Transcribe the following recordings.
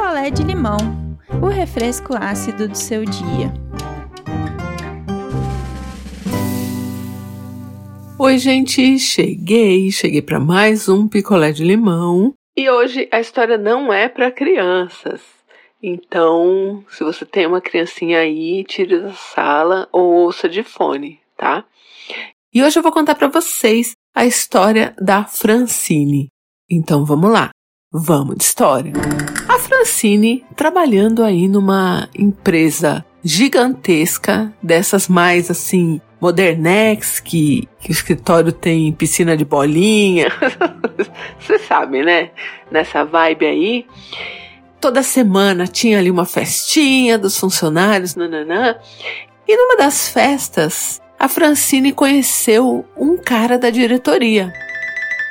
picolé de limão, o refresco ácido do seu dia. Oi, gente, cheguei, cheguei para mais um picolé de limão. E hoje a história não é para crianças. Então, se você tem uma criancinha aí, tire da sala ou ouça de fone, tá? E hoje eu vou contar para vocês a história da Francine. Então vamos lá, vamos de história. A Francine trabalhando aí numa empresa gigantesca, dessas mais assim, modernex, que, que o escritório tem piscina de bolinha. Você sabe, né? Nessa vibe aí. Toda semana tinha ali uma festinha dos funcionários, nananã. E numa das festas, a Francine conheceu um cara da diretoria.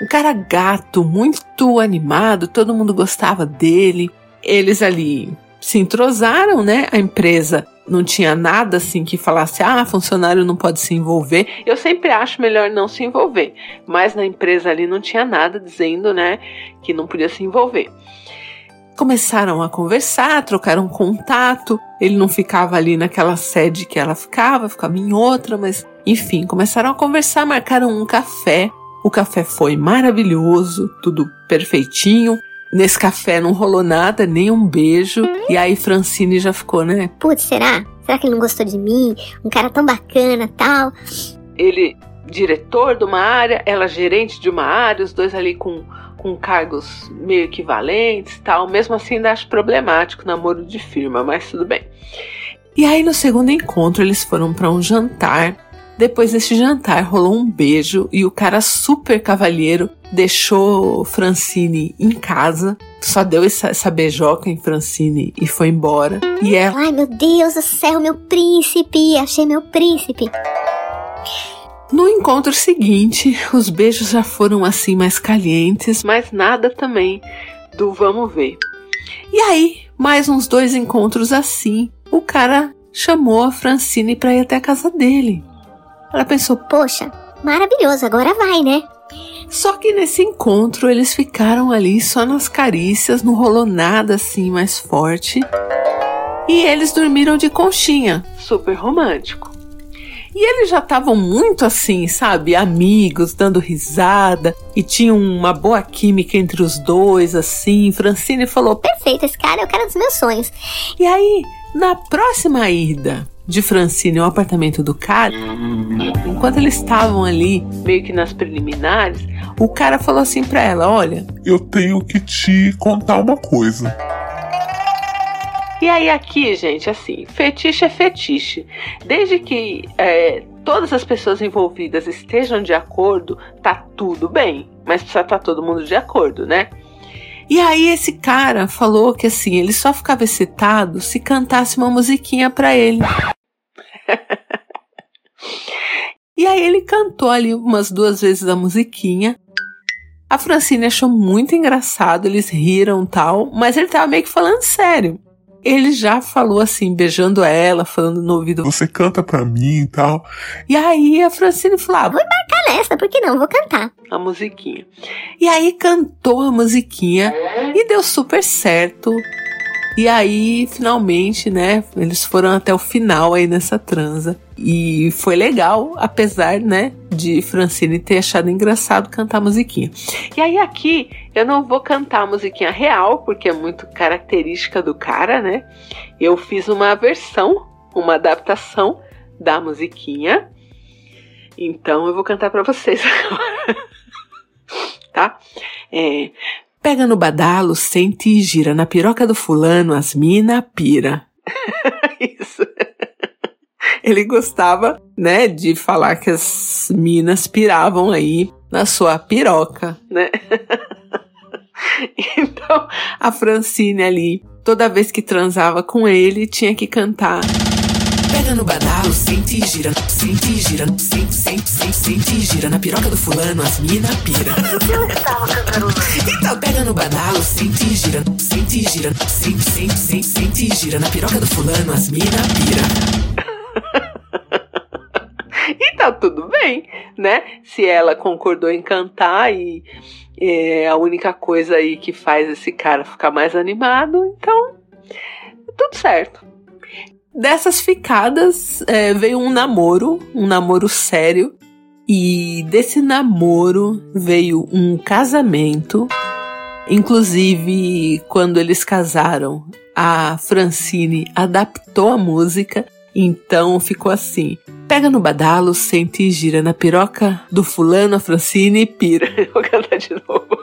Um cara gato, muito animado, todo mundo gostava dele. Eles ali se entrosaram, né? A empresa não tinha nada assim que falasse, ah, funcionário não pode se envolver. Eu sempre acho melhor não se envolver, mas na empresa ali não tinha nada dizendo, né, que não podia se envolver. Começaram a conversar, trocaram contato. Ele não ficava ali naquela sede que ela ficava, ficava em outra, mas enfim, começaram a conversar, marcaram um café. O café foi maravilhoso, tudo perfeitinho. Nesse café não rolou nada, nem um beijo. E aí Francine já ficou, né? Putz, será? Será que ele não gostou de mim? Um cara tão bacana, tal. Ele diretor de uma área, ela gerente de uma área, os dois ali com com cargos meio equivalentes tal. Mesmo assim, ainda acho problemático namoro de firma, mas tudo bem. E aí, no segundo encontro, eles foram para um jantar. Depois desse jantar, rolou um beijo e o cara super cavalheiro deixou Francine em casa. Só deu essa, essa beijoca em Francine e foi embora. E ela. Ai, meu Deus do céu, meu príncipe! Achei meu príncipe! No encontro seguinte, os beijos já foram assim mais calientes, mas nada também do vamos ver. E aí, mais uns dois encontros assim, o cara chamou a Francine para ir até a casa dele. Ela pensou: Poxa, maravilhoso, agora vai, né? Só que nesse encontro eles ficaram ali só nas carícias, não rolou nada assim mais forte. E eles dormiram de conchinha, super romântico. E eles já estavam muito assim, sabe? Amigos, dando risada. E tinha uma boa química entre os dois, assim. Francine falou: Perfeito, esse cara é o cara dos meus sonhos. E aí, na próxima ida de Francine ao apartamento do cara, enquanto eles estavam ali, meio que nas preliminares, o cara falou assim pra ela: Olha, eu tenho que te contar uma coisa. E aí aqui, gente, assim, fetiche é fetiche. Desde que é, todas as pessoas envolvidas estejam de acordo, tá tudo bem. Mas precisa estar tá todo mundo de acordo, né? E aí esse cara falou que assim, ele só ficava excitado se cantasse uma musiquinha para ele. E aí ele cantou ali umas duas vezes a musiquinha. A Francine achou muito engraçado, eles riram tal, mas ele tava meio que falando sério ele já falou assim, beijando ela, falando no ouvido. Você canta pra mim e tal. E aí a Francine falou: ah, Vou embarcar nessa, por que não? Vou cantar. A musiquinha. E aí cantou a musiquinha e deu super certo. E aí, finalmente, né, eles foram até o final aí nessa transa. E foi legal, apesar, né, de Francine ter achado engraçado cantar a musiquinha. E aí aqui eu não vou cantar a musiquinha real, porque é muito característica do cara, né? Eu fiz uma versão, uma adaptação da musiquinha. Então eu vou cantar para vocês agora. tá? É, Pega no badalo, sente e gira. Na piroca do fulano, as mina pira. Isso. Ele gostava, né, de falar que as minas piravam aí na sua piroca, né? então, a Francine ali, toda vez que transava com ele, tinha que cantar Pega no badalo, sente e gira, sente e gira, sente, sente, sente, sente e gira. Na piroca do fulano, as mina pira. Então pega no badalo, sente e gira, sente e gira, sente, sente, sente, sente e gira. Na piroca do fulano, as mina pira. e tá tudo bem, né? Se ela concordou em cantar e É a única coisa aí que faz esse cara ficar mais animado, então tudo certo. Dessas ficadas é, veio um namoro, um namoro sério, e desse namoro veio um casamento. Inclusive, quando eles casaram, a Francine adaptou a música, então ficou assim: pega no badalo, sente e gira na piroca do fulano, a Francine pira. Vou cantar de novo.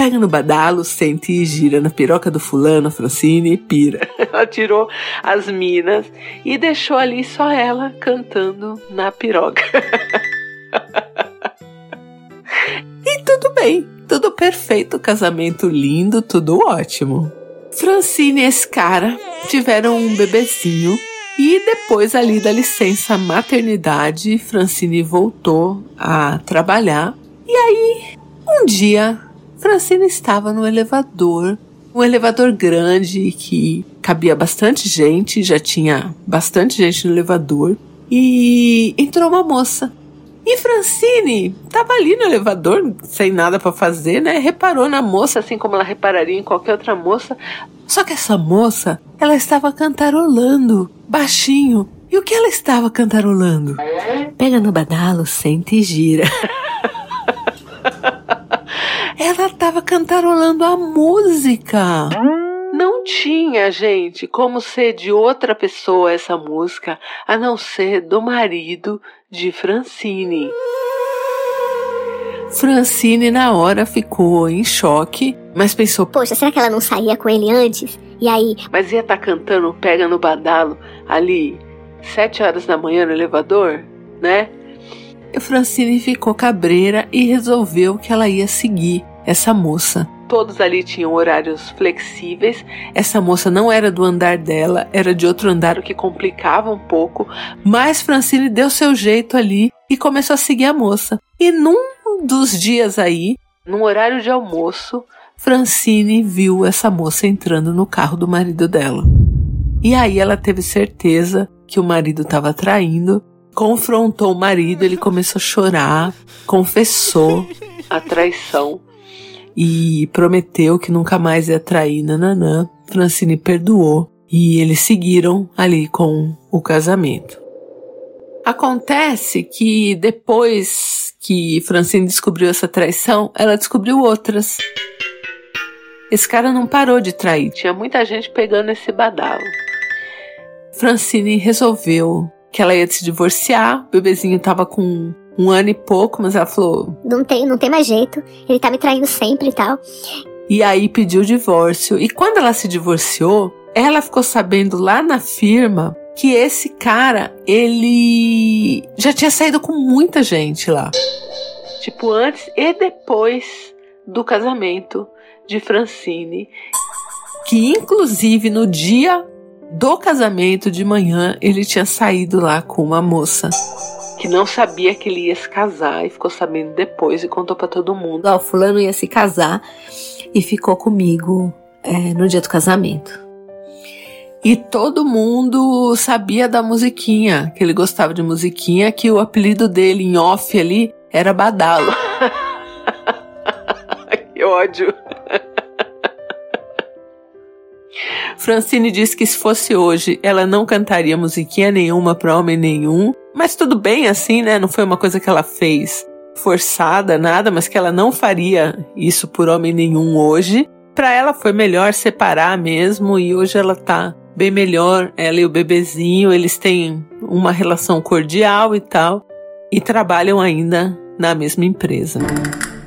Pega no badalo, sente e gira na piroca do fulano, Francine pira. Ela tirou as minas e deixou ali só ela cantando na piroca. e tudo bem, tudo perfeito, casamento lindo, tudo ótimo. Francine e esse cara tiveram um bebezinho e depois ali da licença maternidade, Francine voltou a trabalhar. E aí, um dia, Francine estava no elevador, um elevador grande que cabia bastante gente, já tinha bastante gente no elevador, e entrou uma moça. E Francine estava ali no elevador, sem nada para fazer, né? Reparou na moça, assim como ela repararia em qualquer outra moça. Só que essa moça, ela estava cantarolando, baixinho. E o que ela estava cantarolando? Pega no badalo, sente e gira. ela estava cantarolando a música. Não tinha, gente, como ser de outra pessoa essa música, a não ser do marido de Francine. Francine, na hora, ficou em choque, mas pensou: Poxa, será que ela não saía com ele antes? E aí. Mas ia estar tá cantando Pega no Badalo ali, sete horas da manhã no elevador, né? E Francine ficou cabreira e resolveu que ela ia seguir essa moça. Todos ali tinham horários flexíveis. Essa moça não era do andar dela, era de outro andar, o que complicava um pouco. Mas Francine deu seu jeito ali e começou a seguir a moça. E num dos dias aí, num horário de almoço, Francine viu essa moça entrando no carro do marido dela. E aí ela teve certeza que o marido estava traindo, confrontou o marido, ele começou a chorar, confessou a traição e prometeu que nunca mais ia trair Nananã. Francine perdoou e eles seguiram ali com o casamento. Acontece que depois que Francine descobriu essa traição, ela descobriu outras. Esse cara não parou de trair, tinha muita gente pegando esse badalo. Francine resolveu que ela ia se divorciar, o bebezinho tava com um ano e pouco, mas ela falou: Não tem, não tem mais jeito, ele tá me traindo sempre e tal. E aí pediu o divórcio. E quando ela se divorciou, ela ficou sabendo lá na firma que esse cara, ele já tinha saído com muita gente lá. Tipo, antes e depois do casamento de Francine. Que inclusive no dia do casamento de manhã ele tinha saído lá com uma moça que não sabia que ele ia se casar e ficou sabendo depois e contou para todo mundo. Ó, oh, fulano ia se casar e ficou comigo é, no dia do casamento. E todo mundo sabia da musiquinha, que ele gostava de musiquinha, que o apelido dele em off ali era Badalo. que ódio. Francine disse que se fosse hoje, ela não cantaria musiquinha nenhuma para homem nenhum. Mas tudo bem assim, né? Não foi uma coisa que ela fez forçada, nada, mas que ela não faria isso por homem nenhum hoje. Para ela foi melhor separar mesmo e hoje ela tá bem melhor. Ela e o bebezinho, eles têm uma relação cordial e tal e trabalham ainda na mesma empresa.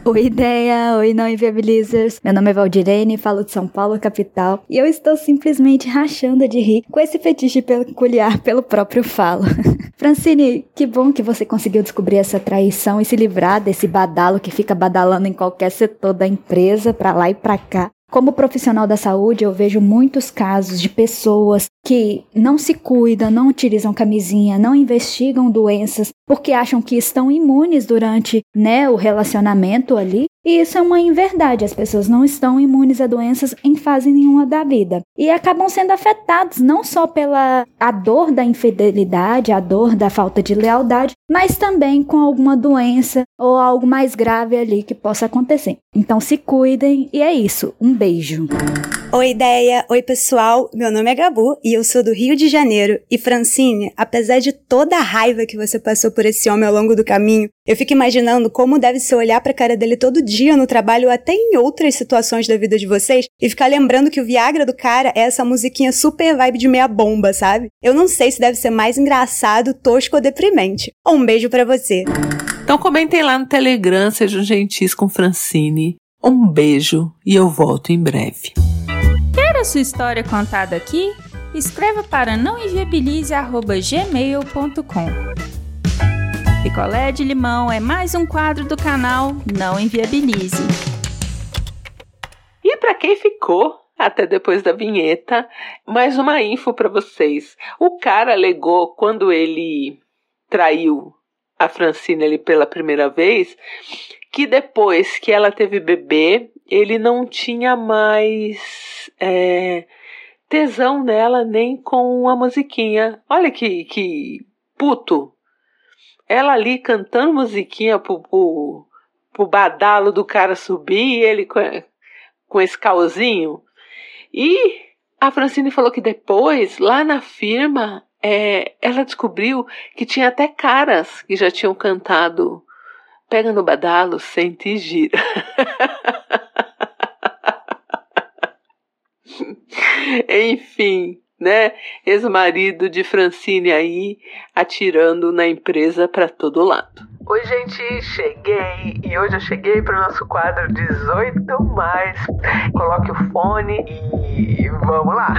Oi, ideia! Oi, não inviabilizers! Meu nome é Valdirene, falo de São Paulo, capital, e eu estou simplesmente rachando de rir com esse fetiche peculiar pelo próprio falo. Francine, que bom que você conseguiu descobrir essa traição e se livrar desse badalo que fica badalando em qualquer setor da empresa, pra lá e pra cá. Como profissional da saúde, eu vejo muitos casos de pessoas que não se cuidam, não utilizam camisinha, não investigam doenças porque acham que estão imunes durante né, o relacionamento ali. E isso é uma inverdade, as pessoas não estão imunes a doenças em fase nenhuma da vida. E acabam sendo afetados não só pela a dor da infidelidade, a dor da falta de lealdade, mas também com alguma doença ou algo mais grave ali que possa acontecer. Então se cuidem e é isso. Um beijo. Oi, ideia! Oi, pessoal! Meu nome é Gabu e eu sou do Rio de Janeiro. E Francine, apesar de toda a raiva que você passou por esse homem ao longo do caminho, eu fico imaginando como deve ser olhar pra cara dele todo dia no trabalho ou até em outras situações da vida de vocês e ficar lembrando que o Viagra do cara é essa musiquinha super vibe de meia bomba, sabe? Eu não sei se deve ser mais engraçado, tosco ou deprimente. Um beijo para você. Então comentem lá no Telegram, sejam gentis com Francine. Um beijo e eu volto em breve. A sua história contada aqui? Escreva para nãoenviabilize.gmail.com Picolé de limão é mais um quadro do canal Não Enviabilize. E para quem ficou até depois da vinheta, mais uma info para vocês. O cara alegou quando ele traiu a Francine ali pela primeira vez que depois que ela teve bebê, ele não tinha mais é, tesão nela nem com a musiquinha. Olha que, que puto. Ela ali cantando musiquinha pro, pro, pro badalo do cara subir e ele com, com esse calzinho. E a Francine falou que depois, lá na firma, é, ela descobriu que tinha até caras que já tinham cantado Pega no badalo, sente e gira. Enfim, né? Ex-marido de Francine aí atirando na empresa para todo lado. Oi, gente, cheguei e hoje eu cheguei para o nosso quadro 18 mais. Coloque o fone e vamos lá.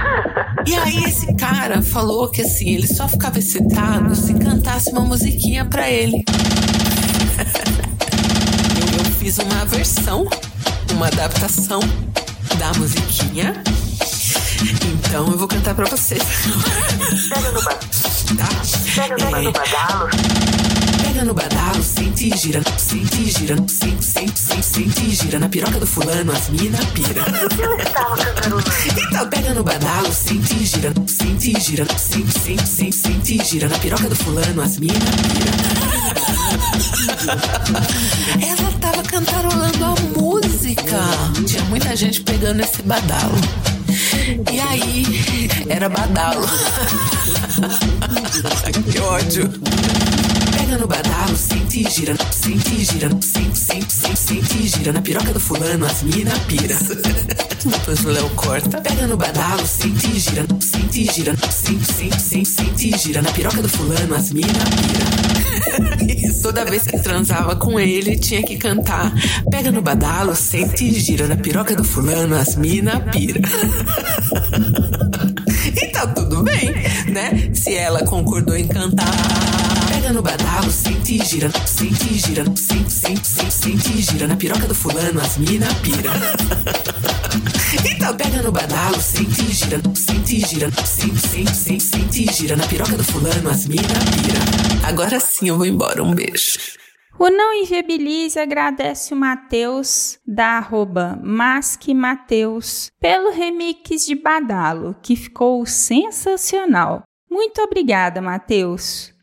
E aí esse cara falou que assim, ele só ficava excitado se cantasse uma musiquinha para ele fiz uma versão, uma adaptação da musiquinha. Então eu vou cantar pra vocês. Pega no badalo. Tá? Pega no, é... badalo. Pega no badalo, sente e gira, sente e gira, sente, sente, sente, sente e gira. Na piroca do fulano, as mina pira. Eu estava Então pega no badalo, sente e gira, sente e gira, sente, sente, sente, sente e gira. Na piroca do fulano, as mina pira. Ela tava cantarolando a música. Tinha muita gente pegando esse badalo. E aí, era badalo. que ódio. Pega no badalo, sente e gira, sente e gira, sente, sente, sente, sente e gira. Na piroca do fulano, as mina pira. Depois o Léo corta. Pega no badalo, sente e gira, sente e gira, sente, sente, sente, sente e gira. Na piroca do fulano, as mina pira. Toda vez que transava com ele, tinha que cantar. Pega no badalo, sente e gira. Na piroca do fulano, as mina pira. e tá tudo bem, né? Se ela concordou em cantar. Pega no badalo, sente e gira, sente e gira, sente, sente, sente, sente e gira. Na piroca do fulano, as mina pira. então pega no badalo, sente e gira, sente e gira, sente, sente, sente, sente gira. Na piroca do fulano, as mina pira. Agora sim eu vou embora, um beijo. O Não Inviabilize agradece o Matheus da arroba Masque pelo remix de Badalo, que ficou sensacional. Muito obrigada, Matheus.